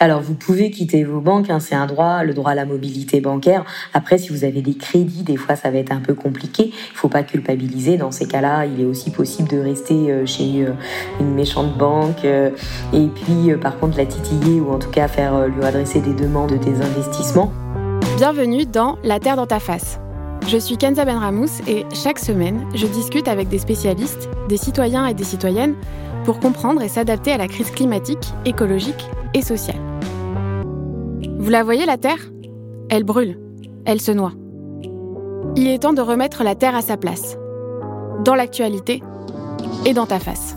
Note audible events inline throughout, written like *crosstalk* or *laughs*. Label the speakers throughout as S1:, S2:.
S1: Alors, vous pouvez quitter vos banques, hein, c'est un droit, le droit à la mobilité bancaire. Après, si vous avez des crédits, des fois, ça va être un peu compliqué. Il faut pas culpabiliser. Dans ces cas-là, il est aussi possible de rester euh, chez euh, une méchante banque euh, et puis, par contre, la titiller ou en tout cas faire lui adresser des demandes des investissements.
S2: Bienvenue dans La Terre dans ta face. Je suis Kenza Benramous et chaque semaine, je discute avec des spécialistes, des citoyens et des citoyennes pour comprendre et s'adapter à la crise climatique, écologique et sociale. Vous la voyez, la Terre? Elle brûle, elle se noie. Il est temps de remettre la Terre à sa place, dans l'actualité et dans ta face.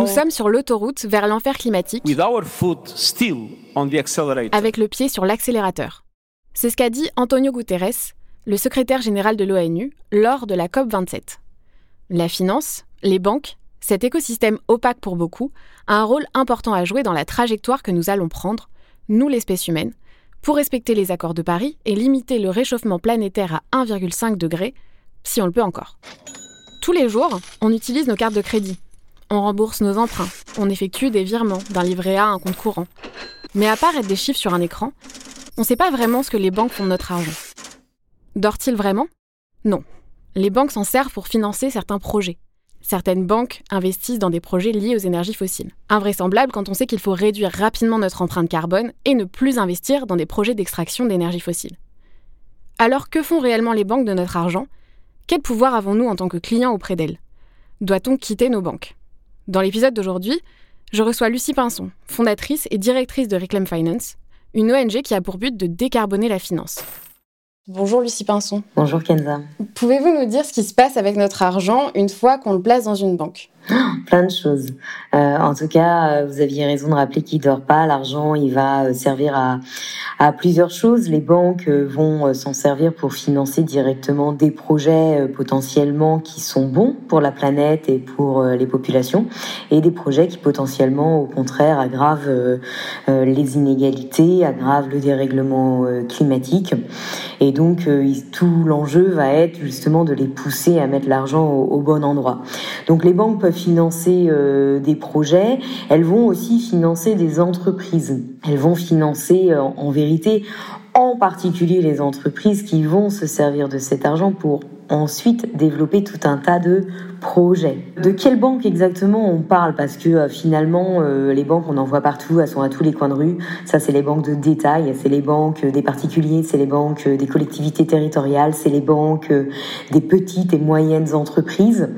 S2: Nous sommes sur l'autoroute vers l'enfer climatique avec le pied sur l'accélérateur. C'est ce qu'a dit Antonio Guterres, le secrétaire général de l'ONU, lors de la COP27. La finance, les banques, cet écosystème opaque pour beaucoup a un rôle important à jouer dans la trajectoire que nous allons prendre, nous l'espèce humaine, pour respecter les accords de Paris et limiter le réchauffement planétaire à 1,5 degré, si on le peut encore. Tous les jours, on utilise nos cartes de crédit. On rembourse nos emprunts, on effectue des virements d'un livret A à un compte courant. Mais à part être des chiffres sur un écran, on ne sait pas vraiment ce que les banques font de notre argent. Dort-il vraiment? Non. Les banques s'en servent pour financer certains projets. Certaines banques investissent dans des projets liés aux énergies fossiles. Invraisemblable quand on sait qu'il faut réduire rapidement notre empreinte carbone et ne plus investir dans des projets d'extraction d'énergie fossile. Alors que font réellement les banques de notre argent? Quel pouvoir avons-nous en tant que clients auprès d'elles? Doit-on quitter nos banques? Dans l'épisode d'aujourd'hui, je reçois Lucie Pinson, fondatrice et directrice de Reclaim Finance, une ONG qui a pour but de décarboner la finance. Bonjour Lucie Pinson.
S1: Bonjour Kenza.
S2: Pouvez-vous nous dire ce qui se passe avec notre argent une fois qu'on le place dans une banque? *gasps*
S1: Plein de choses. Euh, en tout cas, euh, vous aviez raison de rappeler qu'il dort pas. L'argent, il va euh, servir à, à plusieurs choses. Les banques vont s'en servir pour financer directement des projets potentiellement qui sont bons pour la planète et pour les populations, et des projets qui potentiellement, au contraire, aggravent les inégalités, aggravent le dérèglement climatique. Et donc, tout l'enjeu va être justement de les pousser à mettre l'argent au, au bon endroit. Donc, les banques peuvent financer euh, des projets, elles vont aussi financer des entreprises. Elles vont financer euh, en vérité en particulier les entreprises qui vont se servir de cet argent pour ensuite développer tout un tas de projets. De quelle banque exactement on parle? Parce que euh, finalement, euh, les banques, on en voit partout, elles sont à tous les coins de rue. Ça, c'est les banques de détail, c'est les banques des particuliers, c'est les banques des collectivités territoriales, c'est les banques des petites et moyennes entreprises.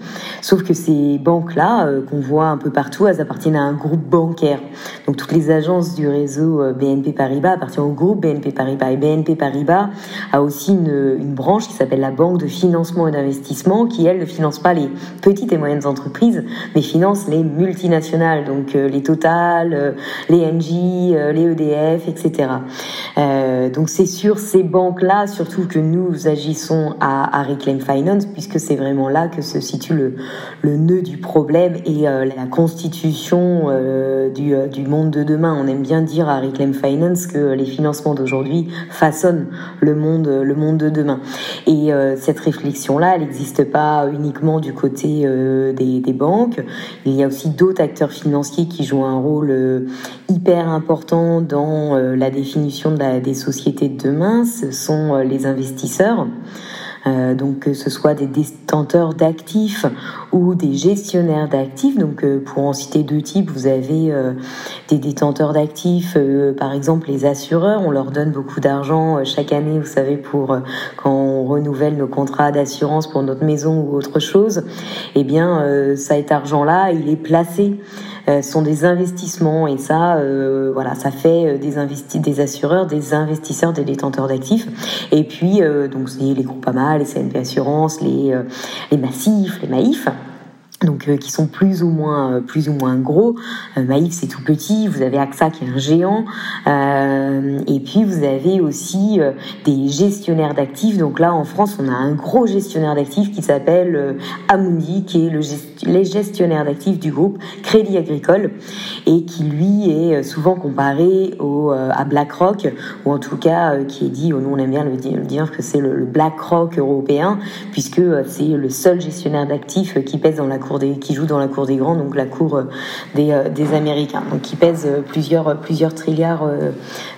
S1: Sauf que ces banques-là, euh, qu'on voit un peu partout, elles appartiennent à un groupe bancaire. Donc toutes les agences du réseau BNP Paribas appartiennent au groupe BNP Paribas. BNP Paribas a aussi une, branche qui s'appelle la Banque de Finance et d'investissement qui, elle, ne finance pas les petites et moyennes entreprises, mais finance les multinationales, donc euh, les Total, euh, les Engie, euh, les EDF, etc. donc c'est sur ces banques-là, surtout que nous agissons à, Reclaim Finance, puisque c'est vraiment là que se situe le, nœud du problème et la constitution du monde de demain. On aime bien dire à Reclaim Finance que les financements d'aujourd'hui façonnent le monde, le monde de demain. Et cette réflexion là elle n'existe pas uniquement du côté euh, des, banques. Il y a aussi d'autres acteurs financiers qui jouent un rôle euh, hyper important dans euh, la définition des sociétés de demain. Ce sont les investisseurs. Euh, donc que ce soit des détenteurs d'actifs ou des gestionnaires d'actifs. Donc euh, pour en citer deux types, vous avez euh, des détenteurs d'actifs, par exemple les assureurs, on leur donne beaucoup d'argent chaque année, vous savez, pour quand on renouvelle nos contrats d'assurance pour notre maison ou autre chose. Eh bien, cet argent-là, il est placé sont des investissements et ça, euh, voilà, ça fait euh, des des assureurs, des investisseurs, des détenteurs d'actifs. Et puis donc c'est les groupes AMA, les CNP Assurance, les les Massifs, les Maïfs donc euh, qui sont plus ou moins euh, plus ou moins gros. Euh, Maïf c'est tout petit, vous avez AXA qui est un géant, euh, et puis vous avez aussi des gestionnaires d'actifs. Donc là en France on a un gros gestionnaire d'actifs qui s'appelle Amundi, qui est le les gestionnaire d'actifs du groupe Crédit Agricole et qui lui est souvent comparé au à BlackRock ou en tout cas qui est dit, oh, nous on aime bien le dire, que c'est le, BlackRock européen puisque c'est le seul gestionnaire d'actifs qui pèse dans la cour qui joue dans la cour des grands, donc la cour des, des Américains, donc qui pèse plusieurs, plusieurs trilliards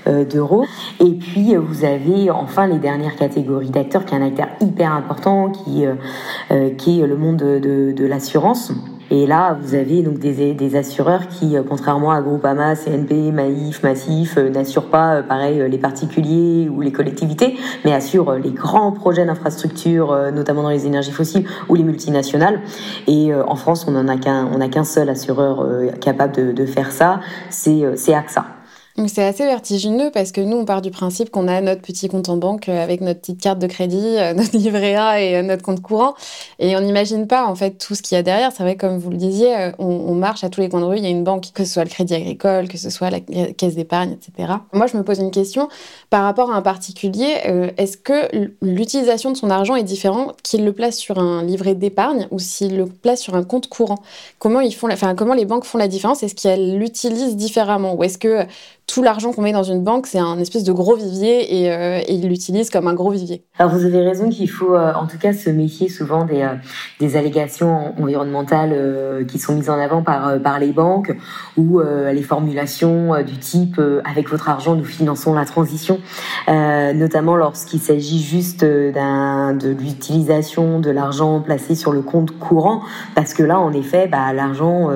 S1: d'euros. Et puis vous avez enfin les dernières catégories d'acteurs, qui est un acteur hyper important, qui, est le monde de, de l'assurance. Et là, vous avez donc des, assureurs qui, euh, contrairement à Groupama, CNP, Maïf, Massif, euh, n'assurent pas, euh, pareil, les particuliers ou les collectivités, mais assurent les grands projets d'infrastructure, notamment dans les énergies fossiles ou les multinationales. Et en France, on n'en a qu'un, on a qu'un seul assureur capable de, faire ça, c'est AXA.
S2: C'est assez vertigineux parce que nous, on part du principe qu'on a notre petit compte en banque euh, avec notre petite carte de crédit, euh, *laughs* notre livret A et euh, notre compte courant. Et on n'imagine pas, en fait, tout ce qu'il y a derrière. C'est vrai, comme vous le disiez, on, marche à tous les coins de rue. Il y a une banque, que ce soit le crédit agricole, que ce soit la caisse d'épargne, etc. Moi, je me pose une question par rapport à un particulier. Est-ce que l'utilisation de son argent est différente qu'il le place sur un livret d'épargne ou s'il le place sur un compte courant? Comment ils font, enfin, comment les banques font la différence? Est-ce qu'elles l'utilisent différemment? Ou est-ce que tout l'argent qu'on met dans une banque, c'est un espèce de gros vivier et, euh, et ils l'utilisent comme un gros vivier.
S1: Alors vous avez raison qu'il faut euh, en tout cas se méfier souvent des, euh, des allégations environnementales euh, qui sont mises en avant par, par les banques ou les formulations du type avec votre argent nous finançons la transition, notamment lorsqu'il s'agit juste de l'utilisation de l'argent placé sur le compte courant, parce que là en effet bah, l'argent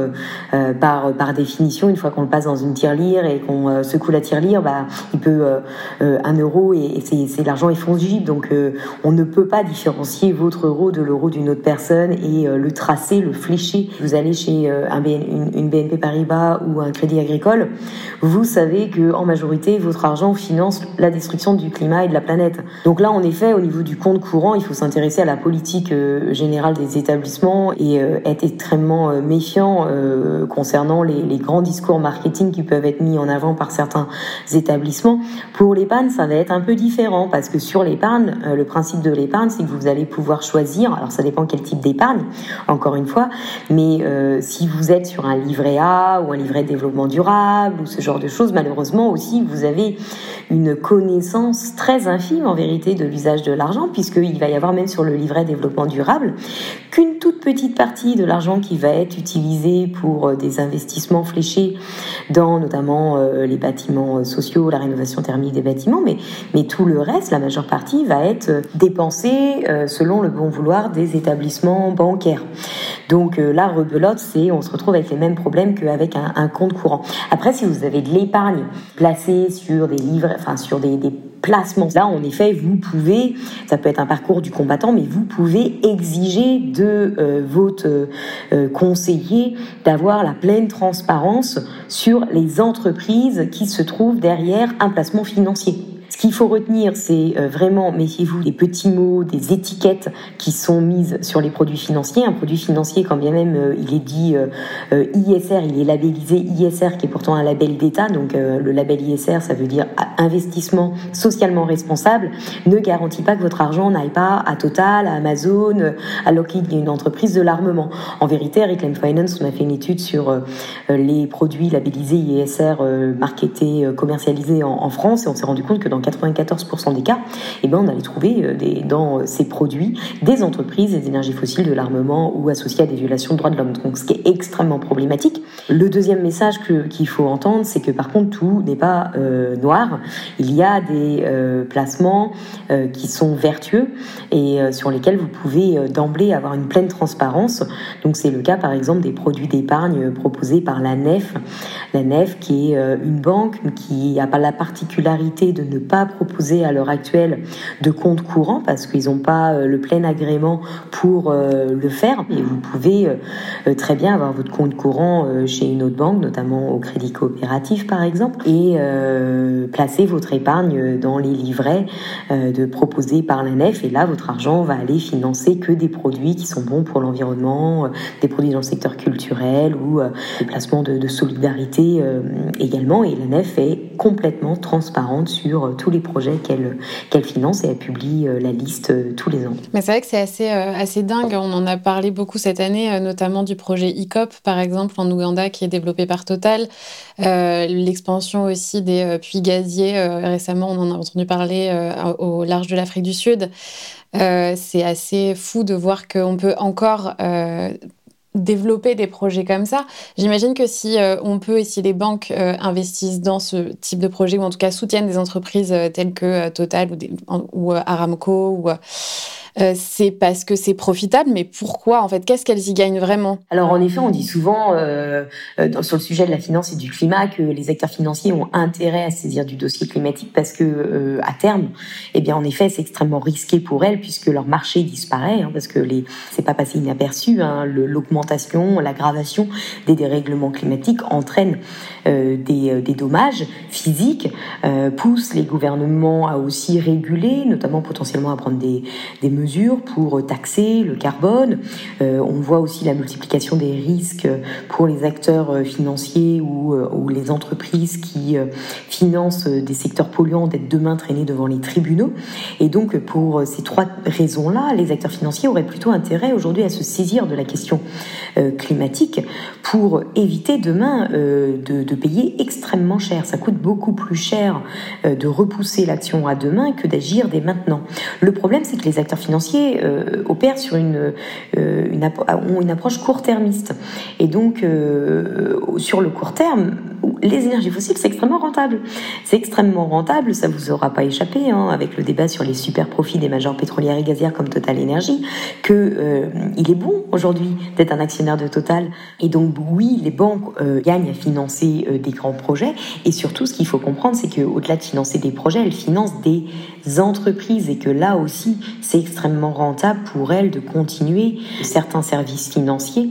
S1: par, par définition une fois qu'on le passe dans une tirelire et qu'on secoue la tirelire, bah, il peut euh, euh, un euro et, c'est l'argent est fongible, donc on ne peut pas différencier votre euro de l'euro d'une autre personne et le tracer, le flécher. Vous allez chez un une, BNP Paribas ou un Crédit Agricole, vous savez que en majorité votre argent finance la destruction du climat et de la planète. Donc là, en effet, au niveau du compte courant, il faut s'intéresser à la politique générale des établissements et être extrêmement méfiant concernant les, les grands discours marketing qui peuvent être mis en avant par certains établissements. Pour l'épargne, ça va être un peu différent parce que sur l'épargne, euh, le principe de l'épargne, c'est que vous allez pouvoir choisir. Alors ça dépend quel type d'épargne, encore une fois, mais euh, si vous êtes sur un livret A ou un livret de développement durable ou ce genre de choses, malheureusement aussi, vous avez une connaissance très infime en vérité de l'usage de l'argent, puisqu'il va y avoir même sur le livret développement durable qu'une toute petite partie de l'argent qui va être utilisé pour euh, des investissements fléchés dans notamment les bâtiments euh, sociaux, la rénovation thermique des bâtiments, mais, mais tout le reste, la majeure partie, va être euh, dépensé euh, selon le bon vouloir des établissements bancaires. Donc là, rebelote, c'est on se retrouve avec les mêmes problèmes qu'avec un, un compte courant. Après, si vous avez de l'épargne placée sur des livres, enfin sur des, des placements. Là, en effet, vous pouvez, ça peut être un parcours du combattant, mais vous pouvez exiger de euh, votre euh, conseiller d'avoir la pleine transparence sur les entreprises qui se trouvent derrière un placement financier. Ce qu'il faut retenir, c'est euh, vraiment, méfiez-vous des petits mots, des étiquettes qui sont mises sur les produits financiers. Un produit financier, quand bien même euh, il est dit euh, ISR, il est labellisé ISR, qui est pourtant un label d'État. Donc le label ISR, ça veut dire investissement socialement responsable, ne garantit pas que votre argent n'aille pas à Total, à Amazon, à Lockheed, une entreprise de l'armement. En vérité, Reclaim Finance, on a fait une étude sur les produits labellisés ISR marketés, commercialisés en France, et on s'est rendu compte que dans 94% des cas, eh ben, on allait trouver euh, des, dans euh, ces produits des entreprises des énergies fossiles, de l'armement ou associées à des violations de droits de l'homme. Donc, ce qui est extrêmement problématique. Le deuxième message qu'il faut entendre, c'est que par contre, tout n'est pas euh, noir. Il y a des placements qui sont vertueux et sur lesquels vous pouvez d'emblée avoir une pleine transparence. Donc, c'est le cas, par exemple, des produits d'épargne proposés par la NEF. La NEF, qui est une banque qui n'a pas la particularité de ne pas proposer à l'heure actuelle de compte courant parce qu'ils n'ont pas euh, le plein agrément pour euh, le faire. Et vous pouvez euh, très bien avoir votre compte courant chez une autre banque, notamment au Crédit Coopératif par exemple, et placer votre épargne dans les livrets de proposés par la nef. Et là, votre argent va aller financer que des produits qui sont bons pour l'environnement, des produits dans le secteur culturel ou des placements de, solidarité également. Et la nef est complètement transparente sur tous les projets qu'elle finance et elle publie euh, la liste euh, tous les ans.
S2: Mais c'est vrai que c'est assez, euh, assez dingue. On en a parlé beaucoup cette année, notamment du projet ICOP, par exemple, en Ouganda, qui est développé par Total. L'expansion aussi des puits gaziers. récemment, on en a entendu parler au large de l'Afrique du Sud. c'est assez fou de voir qu'on peut encore développer des projets comme ça. J'imagine que si euh, on peut et si les banques euh, investissent dans ce type de projet ou en tout cas soutiennent des entreprises euh, telles que Total ou, ou Aramco ou euh, c'est parce que c'est profitable, mais pourquoi en fait Qu'est-ce qu'elles y gagnent vraiment?
S1: Alors en effet, on dit souvent euh, euh sur le sujet de la finance et du climat que les acteurs financiers ont intérêt à saisir du dossier climatique parce que euh, à terme, eh bien en effet, c'est extrêmement risqué pour elles puisque leur marché disparaît hein, parce que les c'est pas passé inaperçu. Hein, L'augmentation, l'aggravation des dérèglements climatiques entraîne des, des, dommages physiques, pousse les gouvernements à aussi réguler, notamment potentiellement à prendre des, des mesures pour taxer le carbone. Euh, on voit aussi la multiplication des risques pour les acteurs euh, financiers ou, euh, ou les entreprises qui financent des secteurs polluants d'être demain traînés devant les tribunaux. Et donc, pour ces trois raisons-là, les acteurs financiers auraient plutôt intérêt aujourd'hui à se saisir de la question climatique pour éviter demain de, de payer extrêmement cher. Ça coûte beaucoup plus cher de repousser l'action à demain que d'agir dès maintenant. Le problème, c'est que les acteurs financiers euh, opèrent sur une, euh, ont une approche court-termiste. Et donc, euh, sur le court terme, les énergies fossiles, c'est extrêmement rentable. C'est extrêmement rentable, ça vous aura pas échappé, hein, avec le débat sur les super profits des majors pétrolières et gazières comme Total Energy, que euh, il est bon aujourd'hui d'être un actionnaire de Total. Et donc oui, les banques euh, gagnent à financer euh, des grands projets. Et surtout, ce qu'il faut comprendre, c'est qu'au-delà de financer des projets, elles financent des entreprises et que là aussi, c'est extrêmement rentable pour elles de continuer certains services financiers,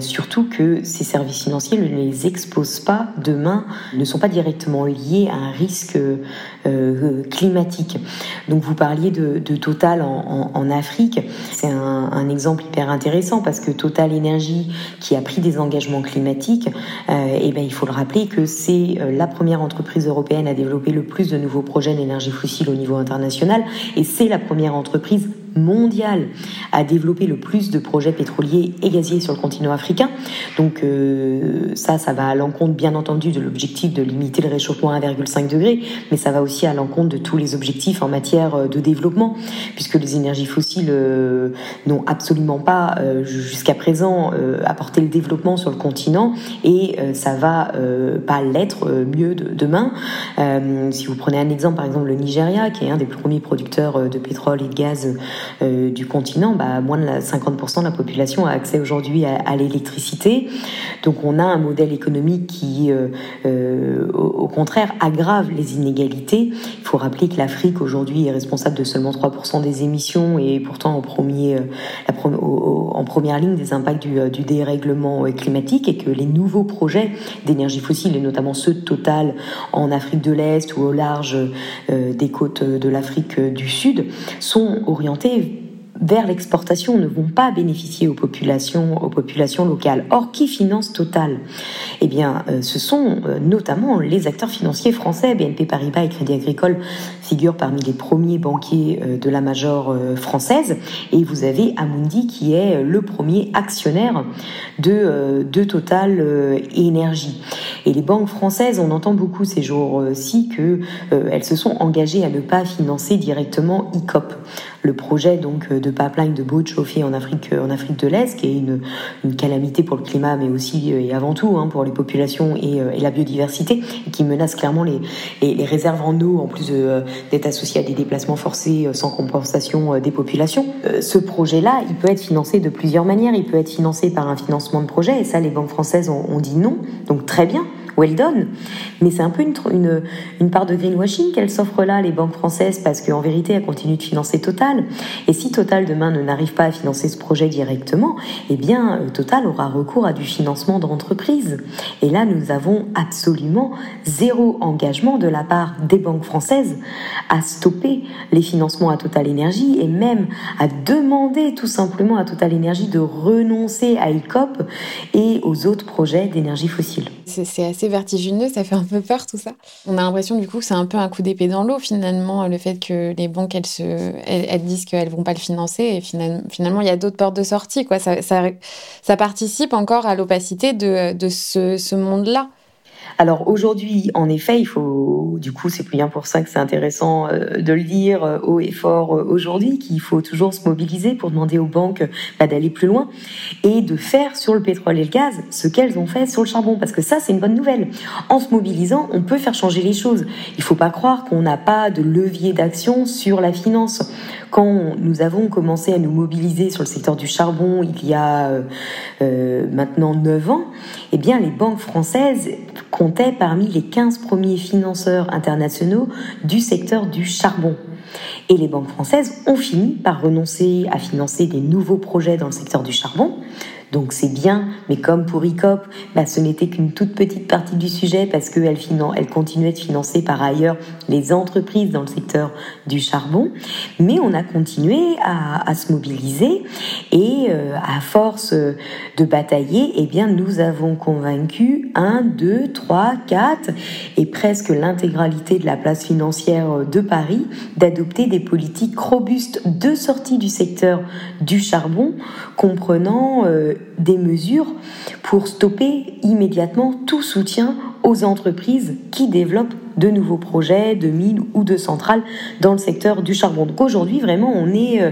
S1: surtout que ces services financiers ne les exposent pas demain ne sont pas directement liés à un risque euh, climatique. Donc vous parliez de, Total en, Afrique, c'est un, exemple hyper intéressant parce que Total Énergie, qui a pris des engagements climatiques, et euh, eh ben il faut le rappeler que c'est euh, la première entreprise européenne à développer le plus de nouveaux projets d'énergie fossile au niveau international et c'est la première entreprise mondiale à développer le plus de projets pétroliers et gaziers sur le continent africain. Donc euh, ça, ça va à l'encontre bien entendu de l'objectif de limiter le réchauffement à 1,5 degré, mais ça va aussi à l'encontre de tous les objectifs en matière euh, de développement, puisque les énergies fossiles euh, n'ont absolument pas jusqu'à présent apporté le développement sur le continent et ça va pas l'être mieux de, demain. si vous prenez un exemple, par exemple le Nigeria, qui est un des premiers producteurs de pétrole et de gaz euh, du continent, bah, moins de 50% de la population a accès aujourd'hui à, l'électricité. Donc on a un modèle économique qui, euh, euh, au, contraire, aggrave les inégalités. Il faut rappeler que l'Afrique aujourd'hui est responsable de seulement 3% des émissions et pourtant en, en première ligne des impacts du, du dérèglement climatique et que les nouveaux projets d'énergie fossile, et notamment ceux de Total en Afrique de l'Est ou au large des côtes de l'Afrique du Sud, sont orientés vers l'exportation ne vont pas bénéficier aux populations, aux populations locales. Or, qui finance Total? Eh bien, euh, ce sont euh, notamment les acteurs financiers français. BNP Paribas et Crédit Agricole figurent parmi les premiers banquiers euh, de la major française. Et vous avez Amundi qui est le premier actionnaire de, de Total Énergie. Et les banques françaises, on entend beaucoup ces jours-ci que elles se sont engagées à ne pas financer directement ICOP le projet donc de pipeline de bout chauffée en Afrique, en Afrique de l'Est, qui est une, calamité pour le climat, mais aussi euh, et avant tout hein, pour les populations et, euh, la biodiversité, et qui menace clairement les, les, les réserves en eau, en plus euh, d'être associé à des déplacements forcés sans compensation des populations. Ce projet-là, il peut être financé de plusieurs manières. Il peut être financé par un financement de projet, et ça, les banques françaises ont, ont dit non. Donc très bien well done. Mais c'est un peu une, une, une part de greenwashing qu'elles s'offrent là, les banques françaises, parce qu'en vérité, elles continuent de financer Total. Et si Total demain ne n'arrive pas à financer ce projet directement, eh bien, euh, Total aura recours à du financement d'entreprise. Et là, nous avons absolument zéro engagement de la part des banques françaises à stopper les financements à Total Énergie et même à demander tout simplement à Total Énergie de renoncer à ICOP et aux autres projets d'énergie fossile.
S2: C'est assez vertigineux, ça fait un peu peur tout ça. On a l'impression du coup que c'est un peu un coup d'épée dans l'eau finalement, le fait que les banques elles, se, elles, disent qu'elles vont pas le financer et finalement, finalement il y a d'autres portes de sortie. Quoi. Ça, ça, ça participe encore à l'opacité de, de ce, ce monde-là.
S1: Alors aujourd'hui, en effet, il faut, du coup, c'est bien pour ça que c'est intéressant euh, de le dire euh, haut et fort euh, aujourd'hui, qu'il faut toujours se mobiliser pour demander aux banques bah, d'aller plus loin et de faire sur le pétrole et le gaz ce qu'elles ont fait sur le charbon, parce que ça, c'est une bonne nouvelle. En se mobilisant, on peut faire changer les choses. Il faut pas croire qu'on n'a pas de levier d'action sur la finance. Quand nous avons commencé à nous mobiliser sur le secteur du charbon il y a maintenant 9 ans, eh bien les banques françaises comptaient parmi les 15 premiers financeurs internationaux du secteur du charbon. Et les banques françaises ont fini par renoncer à financer des nouveaux projets dans le secteur du charbon, donc c'est bien, mais comme pour ICOP, bah, ce n'était qu'une toute petite partie du sujet parce qu'elle elle continuait de financer par ailleurs les entreprises dans le secteur du charbon. Mais on a continué à, se mobiliser et euh, à force de batailler, eh bien nous avons convaincu un, deux, trois, quatre et presque l'intégralité de la place financière de Paris d'adopter des politiques robustes de sortie du secteur du charbon, comprenant euh, des mesures pour stopper immédiatement tout soutien aux entreprises qui développent de nouveaux projets de mines ou de centrales dans le secteur du charbon. Donc aujourd'hui, vraiment, on est euh,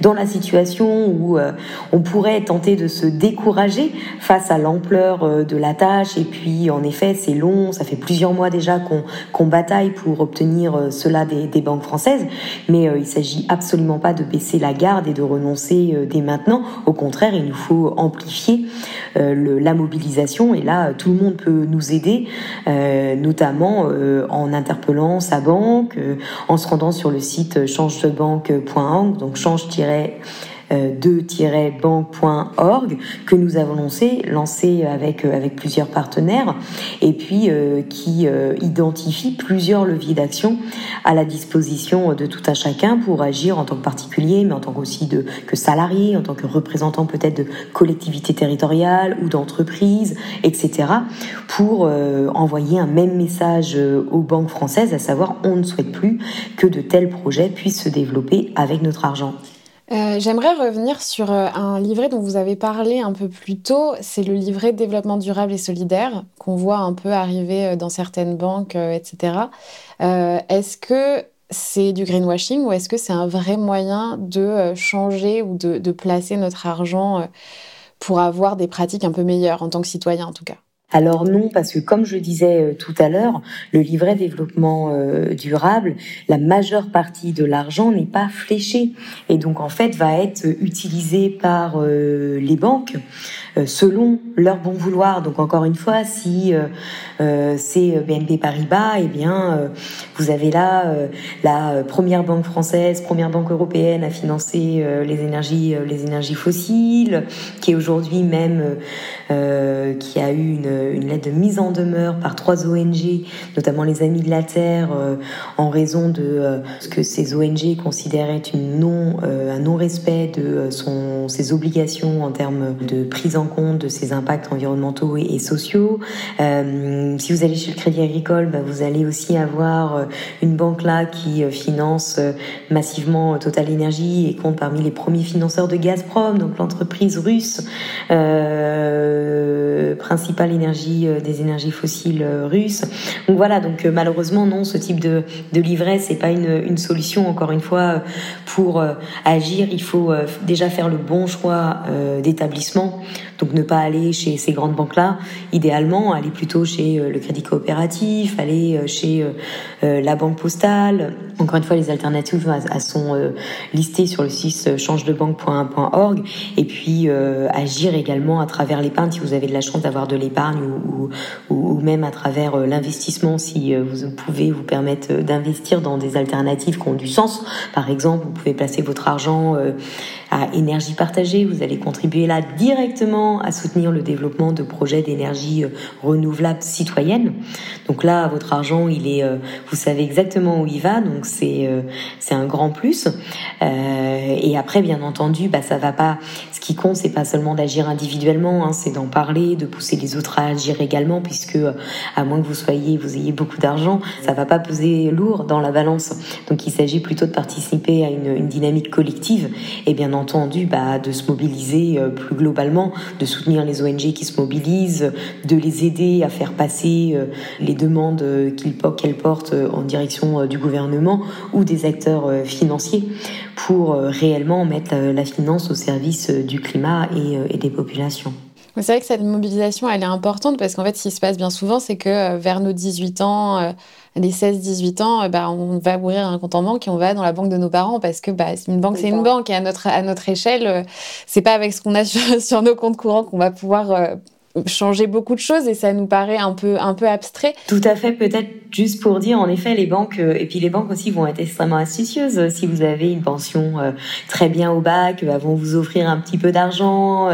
S1: dans la situation où euh, on pourrait tenter de se décourager face à l'ampleur euh, de la tâche. Et puis, en effet, c'est long, ça fait plusieurs mois déjà qu'on bataille pour obtenir cela des, des banques françaises. Mais il s'agit absolument pas de baisser la garde et de renoncer dès maintenant. Au contraire, il nous faut amplifier la mobilisation. Et là, tout le monde peut nous aider, notamment en interpellant sa banque, euh, en se rendant sur le site changedebanque.org, donc change 2-banque.org que nous avons lancé, lancé avec, euh, plusieurs partenaires et puis euh, qui euh, identifie plusieurs leviers d'action à la disposition de tout un chacun pour agir en tant que particulier, mais en tant que salarié, en tant que représentant peut-être de collectivités territoriales ou d'entreprises, etc., pour envoyer un même message aux banques françaises, à savoir on ne souhaite plus que de tels projets puissent se développer avec notre argent.
S2: Euh, j'aimerais revenir sur euh, un livret dont vous avez parlé un peu plus tôt. C'est le livret développement durable et solidaire qu'on voit un peu arriver euh, dans certaines banques, etc. est-ce que c'est du greenwashing ou est-ce que c'est un vrai moyen de changer ou de, de placer notre argent pour avoir des pratiques un peu meilleures en tant que citoyen en tout cas?
S1: Alors non, parce que comme je disais euh, tout à l'heure, le livret développement euh, durable, la majeure partie de l'argent n'est pas fléché et donc en fait va être utilisé par euh, les banques selon leur bon vouloir. Donc encore une fois, si c'est BNP Paribas, eh bien vous avez là la première banque française, première banque européenne à financer les énergies les énergies fossiles, qui est aujourd'hui même qui a eu une une lettre de mise en demeure par trois ONG, notamment les Amis de la Terre, euh, en raison de euh, ce que ces ONG considéraient une non, euh, un non-respect de son, ses obligations en termes de prise en compte de ses impacts environnementaux et, sociaux. si vous allez chez le Crédit Agricole, bah, vous allez aussi avoir une banque là qui finance massivement Total Energy et compte parmi les premiers financeurs de Gazprom, donc l'entreprise russe principale énergie euh, des énergies fossiles euh, russes. Donc voilà, donc euh, malheureusement non, ce type de, de livret c'est pas une, une, solution. Encore une fois, pour agir, il faut déjà faire le bon choix d'établissement. Donc ne pas aller chez ces grandes banques-là, idéalement aller plutôt chez le Crédit Coopératif, aller chez la Banque Postale. Encore une fois, les alternatives sont listées sur le site changedebanque.org et puis agir également à travers l'épargne si vous avez de la chance d'avoir de l'épargne ou, même à travers euh, l'investissement si euh, vous pouvez vous permettre euh, d'investir dans des alternatives qui ont du sens. Par exemple, vous pouvez placer votre argent énergie partagée. Vous allez contribuer là directement à soutenir le développement de projets d'énergie renouvelable citoyenne. Donc là, votre argent, il est, vous savez exactement où il va, donc c'est c'est un grand plus. et après, bien entendu, bah ça va pas. Ce qui compte, c'est pas seulement d'agir individuellement, hein, c'est d'en parler, de pousser les autres à agir également, puisque à moins que vous soyez, vous ayez beaucoup d'argent, ça va pas peser lourd dans la balance. Donc il s'agit plutôt de participer à une, une dynamique collective et bien entendu entendu bah, de se mobiliser plus globalement, de soutenir les ONG qui se mobilisent, de les aider à faire passer les demandes qu'elles portent en direction du gouvernement ou des acteurs financiers pour réellement mettre la finance au service du climat et des populations.
S2: C'est vrai que cette mobilisation, elle est importante parce qu'en fait, ce qui se passe bien souvent, c'est que euh, vers nos 18 ans, euh, les 16-18 ans, euh, bah, on va ouvrir un compte en banque et on va dans la banque de nos parents parce que bah, une banque, c'est une banque et à notre, à notre échelle, c'est pas avec ce qu'on a *laughs* sur, nos comptes courants qu'on va pouvoir changer beaucoup de choses et ça nous paraît un peu un peu abstrait.
S1: Tout à fait, peut-être juste pour dire en effet les banques euh, et puis les banques aussi vont être extrêmement astucieuses. Si vous avez une pension euh, très bien au bac, elles vont vous offrir un petit peu d'argent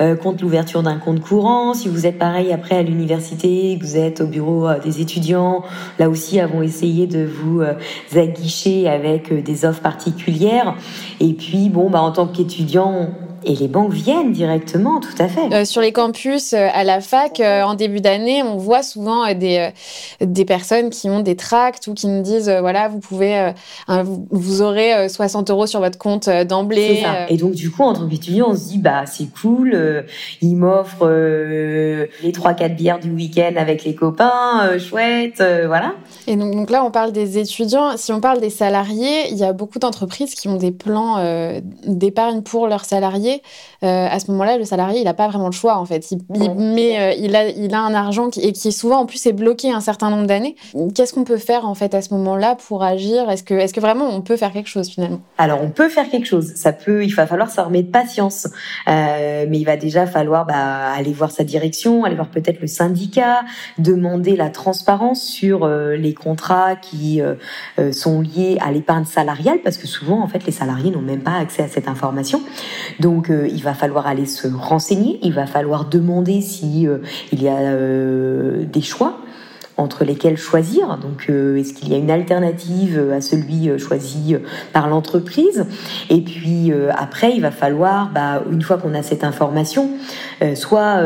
S1: euh, contre l'ouverture d'un compte courant. Si vous êtes pareil après à l'université, vous êtes au bureau des étudiants, là aussi elles vont essayer de vous aguicher avec des offres particulières. Et puis bon bah en tant qu'étudiant et les banques viennent directement, tout à fait.
S2: Euh, sur les campus, euh, à la fac, euh, en début d'année, on voit souvent des, des personnes qui ont des tracts ou qui nous disent voilà, vous pouvez, vous aurez 60 euros sur votre compte d'emblée.
S1: Et donc, du coup, en tant qu'étudiant, on se dit bah, c'est cool, ils m'offrent les 3-4 bières du week-end avec les copains, chouette, voilà.
S2: Et donc, donc, là, on parle des étudiants. Si on parle des salariés, il y a beaucoup d'entreprises qui ont des plans d'épargne pour leurs salariés euh, à ce moment-là, le salarié, il n'a pas vraiment le choix, en fait. Il, met, euh, il, a, il a un argent qui, et qui souvent, en plus, est bloqué un certain nombre d'années. Qu'est-ce qu'on peut faire, en fait, à ce moment-là pour agir? Est-ce que, est que vraiment on peut faire quelque chose, finalement?
S1: Alors, on peut faire quelque chose. Ça peut, il va falloir s'armer de patience. Euh, mais il va déjà falloir bah, aller voir sa direction, aller voir peut-être le syndicat, demander la transparence sur les contrats qui sont liés à l'épargne salariale, parce que souvent, en fait, les salariés n'ont même pas accès à cette information. Donc, donc euh, il va falloir aller se renseigner, il va falloir demander si euh, il y a euh, des choix entre lesquels choisir. Donc, euh, est-ce qu'il y a une alternative à celui euh, choisi euh, par l'entreprise? Et puis après, il va falloir, bah, une fois qu'on a cette information, soit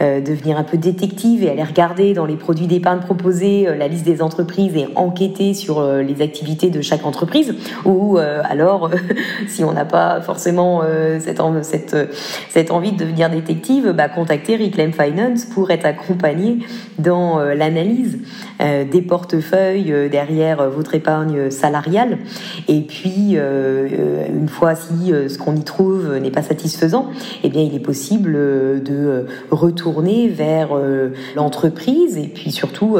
S1: devenir un peu détective et aller regarder dans les produits d'épargne proposés la liste des entreprises et enquêter sur les activités de chaque entreprise. Ou alors, *laughs* si on n'a pas forcément cette, envie de devenir détective, bah, contacter Reclaim Finance pour être accompagné dans l'analyse euh, des portefeuilles euh, derrière euh, votre épargne salariale. Et puis, une fois si ce qu'on y trouve n'est pas satisfaisant, eh bien, il est possible de retourner vers l'entreprise. Et puis surtout,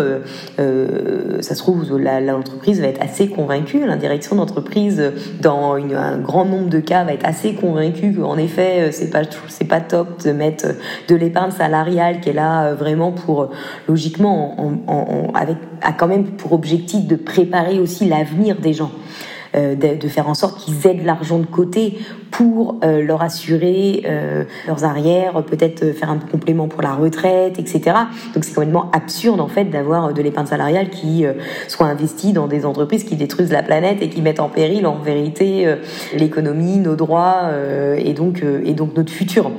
S1: ça se trouve, l'entreprise va être assez convaincue, la direction d'entreprise, dans un grand nombre de cas, va être assez convaincue qu'en effet, c'est pas pas top de mettre de l'épargne salariale qui est là vraiment pour logiquement en, a quand même pour objectif de préparer aussi l'avenir des gens. Euh, de, faire en sorte qu'ils aient de l'argent de côté pour euh, leur assurer euh, leurs arrières, peut-être faire un complément pour la retraite, etc. Donc c'est complètement absurde en fait d'avoir de l'épargne salariale qui soit investie dans des entreprises qui détruisent la planète et qui mettent en péril en vérité l'économie, nos droits et donc et donc notre futur.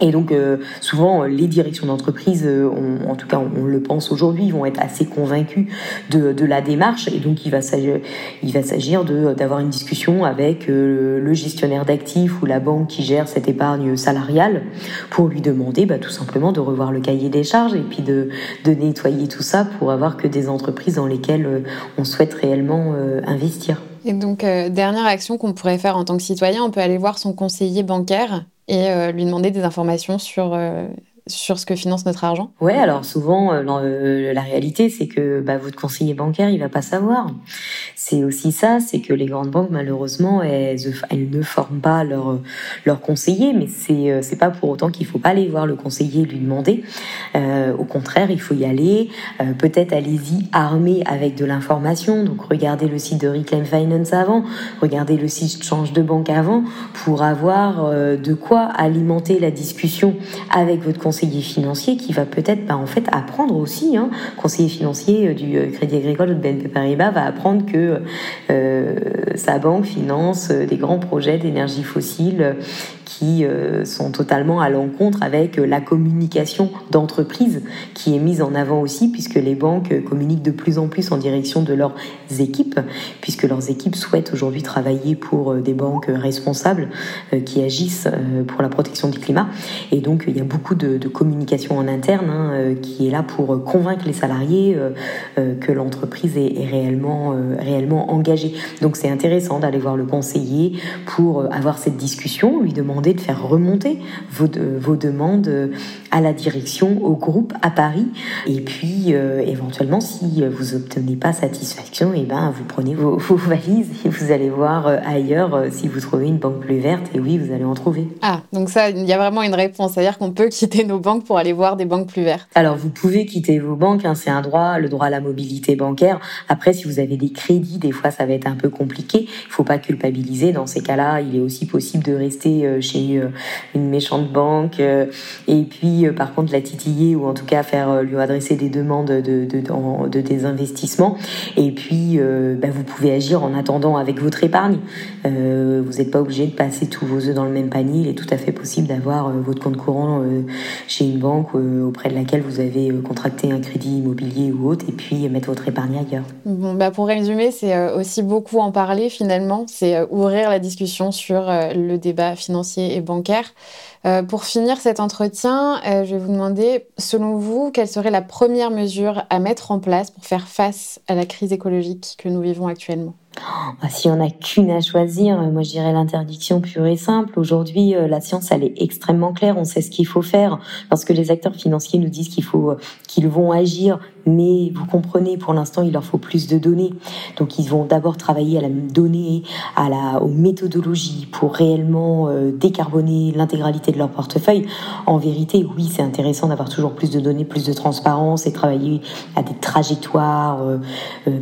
S1: Et donc euh, souvent les directions d'entreprise, euh, en tout cas on, le pense aujourd'hui, vont être assez convaincus de, la démarche et donc il va s'agir, d'avoir une discussion avec euh, le gestionnaire d'actifs ou la banque qui gère cette épargne salariale pour lui demander bah, tout simplement de revoir le cahier des charges et puis de nettoyer tout ça pour avoir que des entreprises dans lesquelles on souhaite réellement investir.
S2: Et donc, dernière action qu'on pourrait faire en tant que citoyen, on peut aller voir son conseiller bancaire et euh, lui demander des informations sur euh, sur ce que finance notre argent?
S1: Ouais, alors souvent, euh, euh, la réalité, c'est que bah, votre conseiller bancaire, il va pas savoir. C'est aussi ça, c'est que les grandes banques, malheureusement, elles, elles ne forment pas leurs leur conseillers, mais c'est euh, c'est pas pour autant qu'il faut pas aller voir le conseiller et lui demander. Euh, au contraire, il faut y aller. Peut-être allez-y armé avec de l'information. Donc regardez le site de Reclaim Finance avant, regardez le site Change de banque avant, pour avoir de quoi alimenter la discussion avec votre conseiller conseiller financier qui va peut-être bah, en fait apprendre aussi, hein, conseiller financier euh, du euh, Crédit Agricole ou de BNP Paribas va apprendre que euh, sa banque finance des grands projets d'énergie fossile qui sont totalement à l'encontre avec la communication d'entreprise qui est mise en avant aussi, puisque les banques communiquent de plus en plus en direction de leurs équipes, puisque leurs équipes souhaitent aujourd'hui travailler pour des banques responsables qui agissent pour la protection du climat. Et donc, il y a beaucoup de, communication en interne hein, qui est là pour convaincre les salariés que l'entreprise est, est, réellement, réellement engagée. Donc, c'est intéressant d'aller voir le conseiller pour avoir cette discussion, lui demander de faire remonter vos, vos demandes à la direction, au groupe, à Paris. Et puis, euh, éventuellement, si vous obtenez pas satisfaction, et eh ben, vous prenez *laughs* vos, valises et vous allez voir euh, ailleurs euh, si vous trouvez une banque plus verte. Et oui, vous allez en trouver.
S2: Ah, donc ça, il y a vraiment une réponse. C'est-à-dire qu'on peut *laughs* quitter nos banques pour aller voir des banques plus vertes.
S1: Alors, vous pouvez quitter vos banques. Hein, c'est un droit, le droit à la mobilité bancaire. Après, si vous avez des crédits, des fois, ça va être un peu compliqué. Il faut pas culpabiliser. Dans ces cas-là, il est aussi possible de rester chez une méchante banque. Et puis, par contre, la titiller ou en tout cas faire lui adresser des demandes de, de, de, des investissements. Et puis, euh, bah, vous pouvez agir en attendant avec votre épargne. Euh, vous n'êtes pas obligé de passer tous vos œufs dans le même panier. Il est tout à fait possible d'avoir euh, votre compte courant chez une banque auprès de laquelle vous avez contracté un crédit immobilier ou autre, et puis mettre votre épargne ailleurs.
S2: Bon, bah pour résumer, c'est aussi beaucoup en parler finalement. C'est ouvrir la discussion sur le débat financier et bancaire. pour finir cet entretien, je vais vous demander, selon vous, quelle serait la première mesure à mettre en place pour faire face à la crise écologique que nous vivons actuellement?
S1: Bah, si on n'a qu'une à choisir, euh, moi je dirais l'interdiction pure et simple. Aujourd'hui, euh, la science elle est extrêmement claire. On sait ce qu'il faut faire. Lorsque les acteurs financiers nous disent qu'il faut, euh, qu'ils vont agir, mais vous comprenez, pour l'instant, il leur faut plus de données. Donc ils vont d'abord travailler à la donnée, à la, aux méthodologies pour réellement décarboner l'intégralité de leur portefeuille. En vérité, oui, c'est intéressant d'avoir toujours plus de données, plus de transparence et travailler à des trajectoires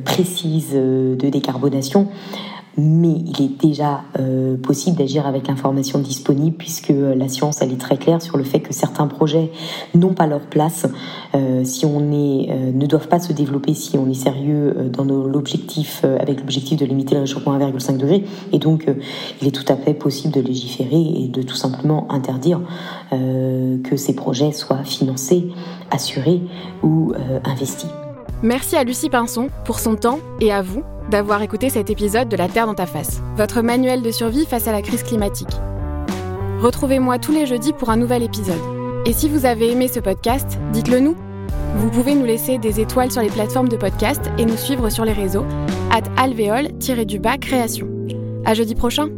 S1: précises de décarbonation mais il est déjà euh, possible d'agir avec l'information disponible puisque la science elle est très claire sur le fait que certains projets n'ont pas leur place euh, si on euh, ne doivent pas se développer si on est sérieux dans l'objectif avec l'objectif de limiter le réchauffement à 1,5 degré et donc il est tout à fait possible de légiférer et de tout simplement interdire que ces projets soient financés, assurés ou investis.
S2: Merci à Lucie Pinson pour son temps et à vous d'avoir écouté cet épisode de La Terre dans ta face, votre manuel de survie face à la crise climatique. Retrouvez-moi tous les jeudis pour un nouvel épisode. Et si vous avez aimé ce podcast, dites-le nous. Vous pouvez nous laisser des étoiles sur les plateformes de podcast et nous suivre sur les réseaux at alvéole-du-bas création. À jeudi prochain.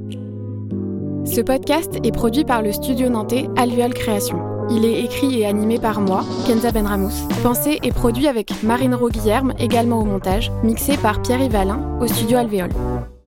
S2: Ce podcast est produit par le studio nantais Alvéole Création. Il est écrit et animé par moi, Kenza Benramous. Pensé et produit avec Marine Roguillerme, également au montage, mixé par Pierre Yvalin au studio Alvéole.